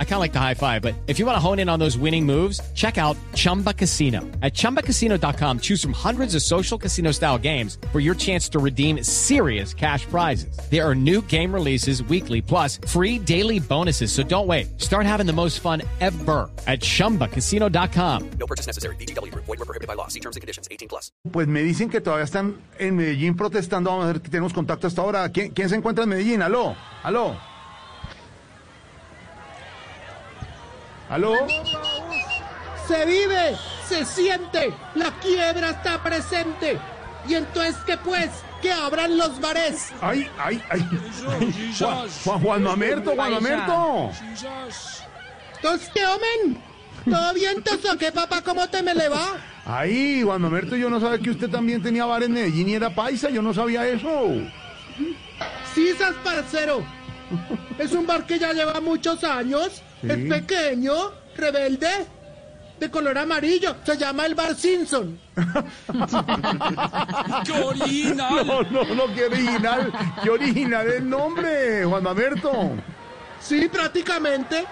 I kind of like the high five, but if you want to hone in on those winning moves, check out Chumba Casino. At chumbacasino.com, choose from hundreds of social casino style games for your chance to redeem serious cash prizes. There are new game releases weekly, plus free daily bonuses. So don't wait. Start having the most fun ever at chumbacasino.com. No purchase necessary. BGW. Void were prohibited by law. See terms and conditions. 18 plus. Pues me dicen que todavía están en Medellín protestando. Vamos a ver que tenemos contacto hasta ahora. ¿Quién, quién se encuentra en Medellín? Aló, aló. Aló. Se vive, se siente, la quiebra está presente. Y entonces, ¿qué pues? Que abran los bares. Ay, ay, ay. Juan, Juan, Juan Mamerto, Juan Mamerto. Entonces, ¿qué, omen? ¿Todo bien, o qué, papá? ¿Cómo te me le va? Ay, Juan Mamerto, yo no sabía que usted también tenía bar en Medellín y era paisa. Yo no sabía eso. Sí, sas parcero. Es un bar que ya lleva muchos años. Sí. Es pequeño, rebelde, de color amarillo. Se llama el Bar Simpson. ¡Qué original! No, no, no, qué original. Qué original el nombre, Juan Mamerto. Sí, prácticamente.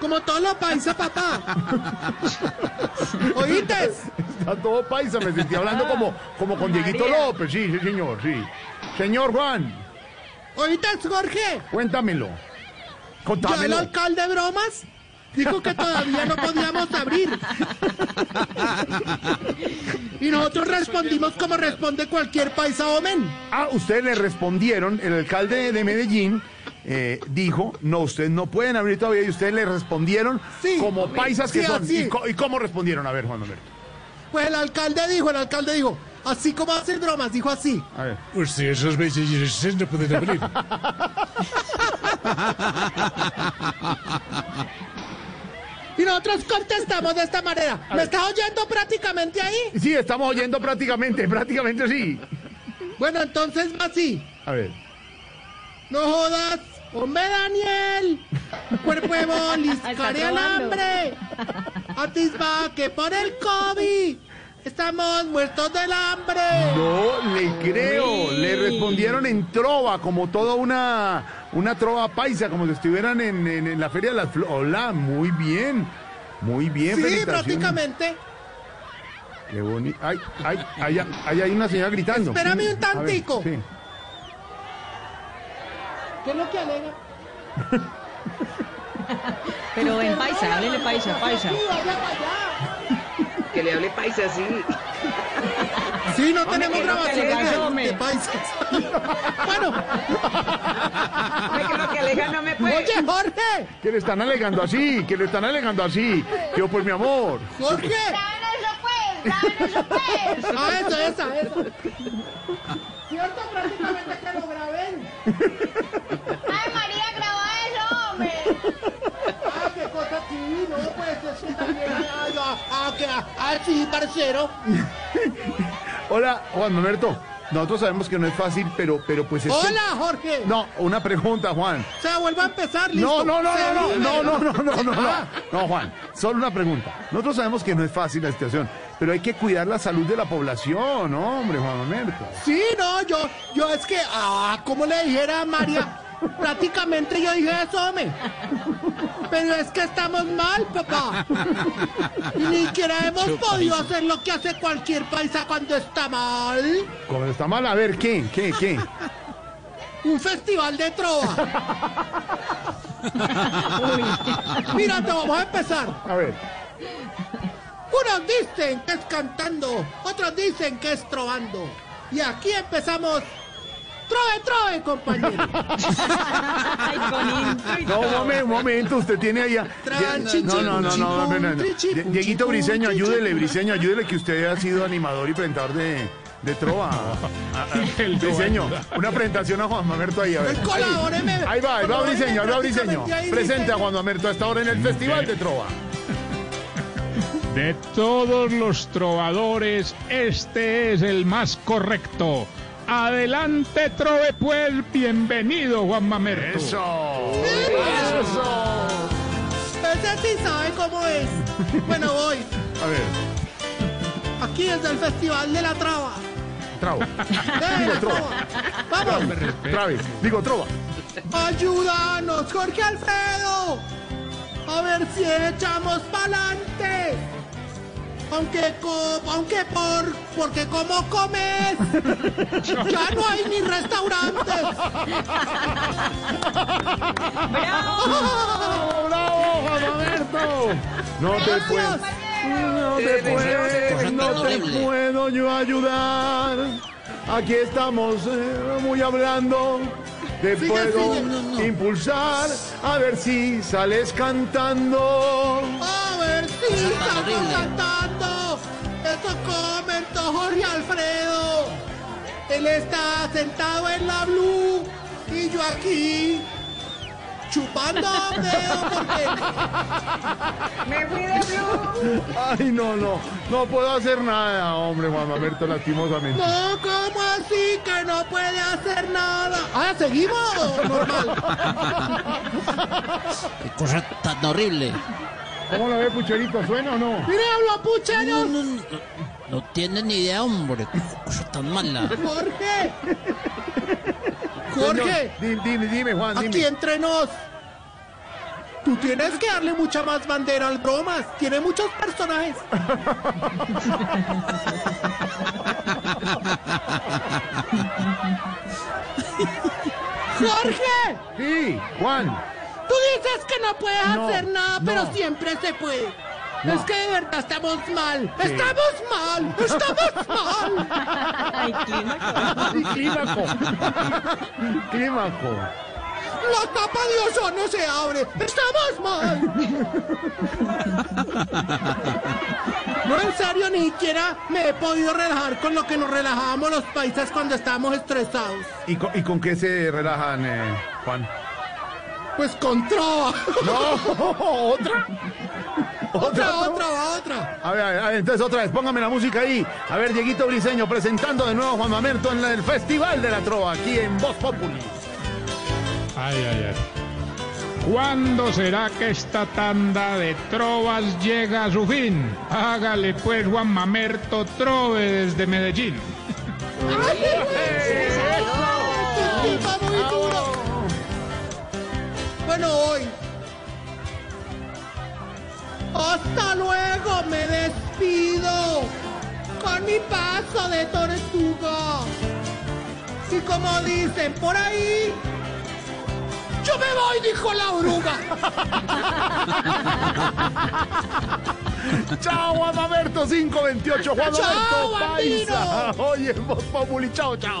Como todo lo paisa, papá. ¿Oíste? Está todo paisa, me sentí hablando como, como con Dieguito López. Sí, sí, señor, sí. Señor Juan, ¿Oíste, Jorge? cuéntamelo. ¿Ya el Contámelo. alcalde bromas? Dijo que todavía no podíamos abrir. Y nosotros respondimos como responde cualquier paisa omen. Ah, ustedes le respondieron, el alcalde de Medellín eh, dijo, no, ustedes no pueden abrir todavía, y ustedes le respondieron Sí. como paisas que Sí, son. ¿Y, y cómo respondieron? A ver, Juan Mamerto. Pues el alcalde dijo, el alcalde dijo, así como hacer bromas, dijo así. A ver. Pues esos bellos no pueden abrir. Y nosotros contestamos de esta manera. ¿Me estás oyendo prácticamente ahí? Sí, estamos oyendo prácticamente, prácticamente sí. Bueno, entonces va así. A ver. No jodas, hombre Daniel. Cuerpo de bolis, care al hambre. Atisba que por el COVID estamos muertos del hambre. No le creo, le respondieron en trova, como toda una, una trova paisa, como si estuvieran en, en- en la Feria de las Flores. Hola, muy bien, muy bien, Sí, prácticamente. Qué bonito. Ay, ay, ay, ay, hay una señora gritando. Espérame un ver, tantico. sí. ¿Qué es lo que alega? Pero en paisa, háblele paisa, paisa. Sí, habla para allá. Que le hable paisa así. Sí, no tenemos ¿qué es lo que grabaciones alega, de, hombre? de paisas. bueno, Ay, que lo que no me puede. oye, Jorge. Que le están alegando así, que le están alegando así. Yo, pues, mi amor. Jorge. Ah, eso, esa, esa. Cierto, prácticamente que lo graben. ¡Ay, María, graba eso, hombre! Ah, qué cosa aquí, no, pues es que también. Ah, ah, ah, que, ah, sí, parcero. Hola, Juan Mamerto. Nosotros sabemos que no es fácil, pero, pero pues es Hola, Jorge. No, una pregunta, Juan. O sea, vuelvo a empezar, listo. No, no, no, Se no, no, no, no, no, no, no, no. No, Juan, solo una pregunta. Nosotros sabemos que no es fácil la situación, pero hay que cuidar la salud de la población, hombre, Juan Mamerto. Sí, no, yo, yo es que, ah, como le dijera a María, prácticamente yo dije eso, hombre. Pero es que estamos mal, papá. Ni siquiera hemos podido hacer lo que hace cualquier paisa cuando está mal. Como está mal, a ver, ¿qué? ¿Qué? ¿Qué? Un festival de trova. Mira, te vamos a empezar. A ver. Unos dicen que es cantando, otros dicen que es trovando. Y aquí empezamos. Trove, trove, compañero. Ay, con No, un momento, un momento, usted tiene ahí. a- Tran, Ya- chin, No, no, no, no, no, Dieguito Briseño, ayúdele. Briseño, ayúdele que usted ha sido animador y presentador de, de Trova. Ah, Briseño, una presentación a Juan Mamerto ahí, a ver. Colabóreme. Ahí va, ahí va Briseño, ahí va Briseño. Presente a. Juan Mamerto a esta hora en el Festival de Trova. De todos los trovadores, este es el más correcto. Adelante, Trove, pues, bienvenido, Juan Mamerto. Eso. Eso. Ese sí sabe cómo es. Bueno, voy. A ver. aquí desde el Festival de la Traba. Travo. De Digo la trova. Traba. Vamos. Travis. Digo trova. Ayúdanos, Jorge Alfredo. A ver si echamos pa'lante. Aunque, co- aunque por, porque como comes, ya no hay ni restaurantes. ¡Bravo, bravo, Juan Roberto! No te puedo, no te puedo, no te puedo yo ayudar. Aquí estamos eh, muy hablando. Te Sigue, puedo sigue, no, no. impulsar a ver si sales cantando. A ver si estamos cantando. Eso comentó Jorge Alfredo. Él está sentado en la blue y yo aquí chupando dedo porque Me fui de blue. Ay, no, no, no puedo hacer nada, hombre, Juan Roberto, lastimosamente. no, ¿cómo así que no puede hacer nada? Ah, ¿seguimos normal? Qué cosa tan horrible. ¿Cómo lo ve, Pucherito? ¿Suena o no? Mire, hablo puchero. No, no, no, no tienes ni idea, hombre. Tan mala. Jorge. Jorge. Señor, di- dime, dime, Juan, Aquí dime. entre nos. Tú tienes que darle mucha más bandera al bromas. Tiene muchos personajes. Jorge, Sí, Juan. Tú dices que no puedes No, hacer nada, pero siempre se puede. No. Es que de verdad estamos mal. Estamos mal. Estamos mal. Ay, clímaco. clímaco. La tapa de ozono se abre. Estamos mal. No, en serio, ni siquiera me he podido relajar con lo que nos relajábamos los paisas cuando estábamos estresados. ¿Y con, y con qué se relajan, eh, Juan? Pues con trova. No, otra. Otra, otra, otra. A ver, a ver, a ver, entonces otra vez, póngame la música ahí. A ver, Dieguito Briseño presentando de nuevo a Juan Mamerto en el Festival de la Trova, aquí en Voz Populi. Ay, ay, ay. ¿Cuándo será que esta tanda de trovas llega a su fin? Hágale pues Juan Mamerto Trove desde Medellín. Este tipo muy duro. Bueno, hoy. Hasta luego, me despido. Con mi paso de tortuga. Y como dicen por ahí. Yo me voy, dijo la oruga. Chao, Juan Mamerto 528, Juan Chao, Mamerto Paisa. Oye, Voz Populi, chao, chao.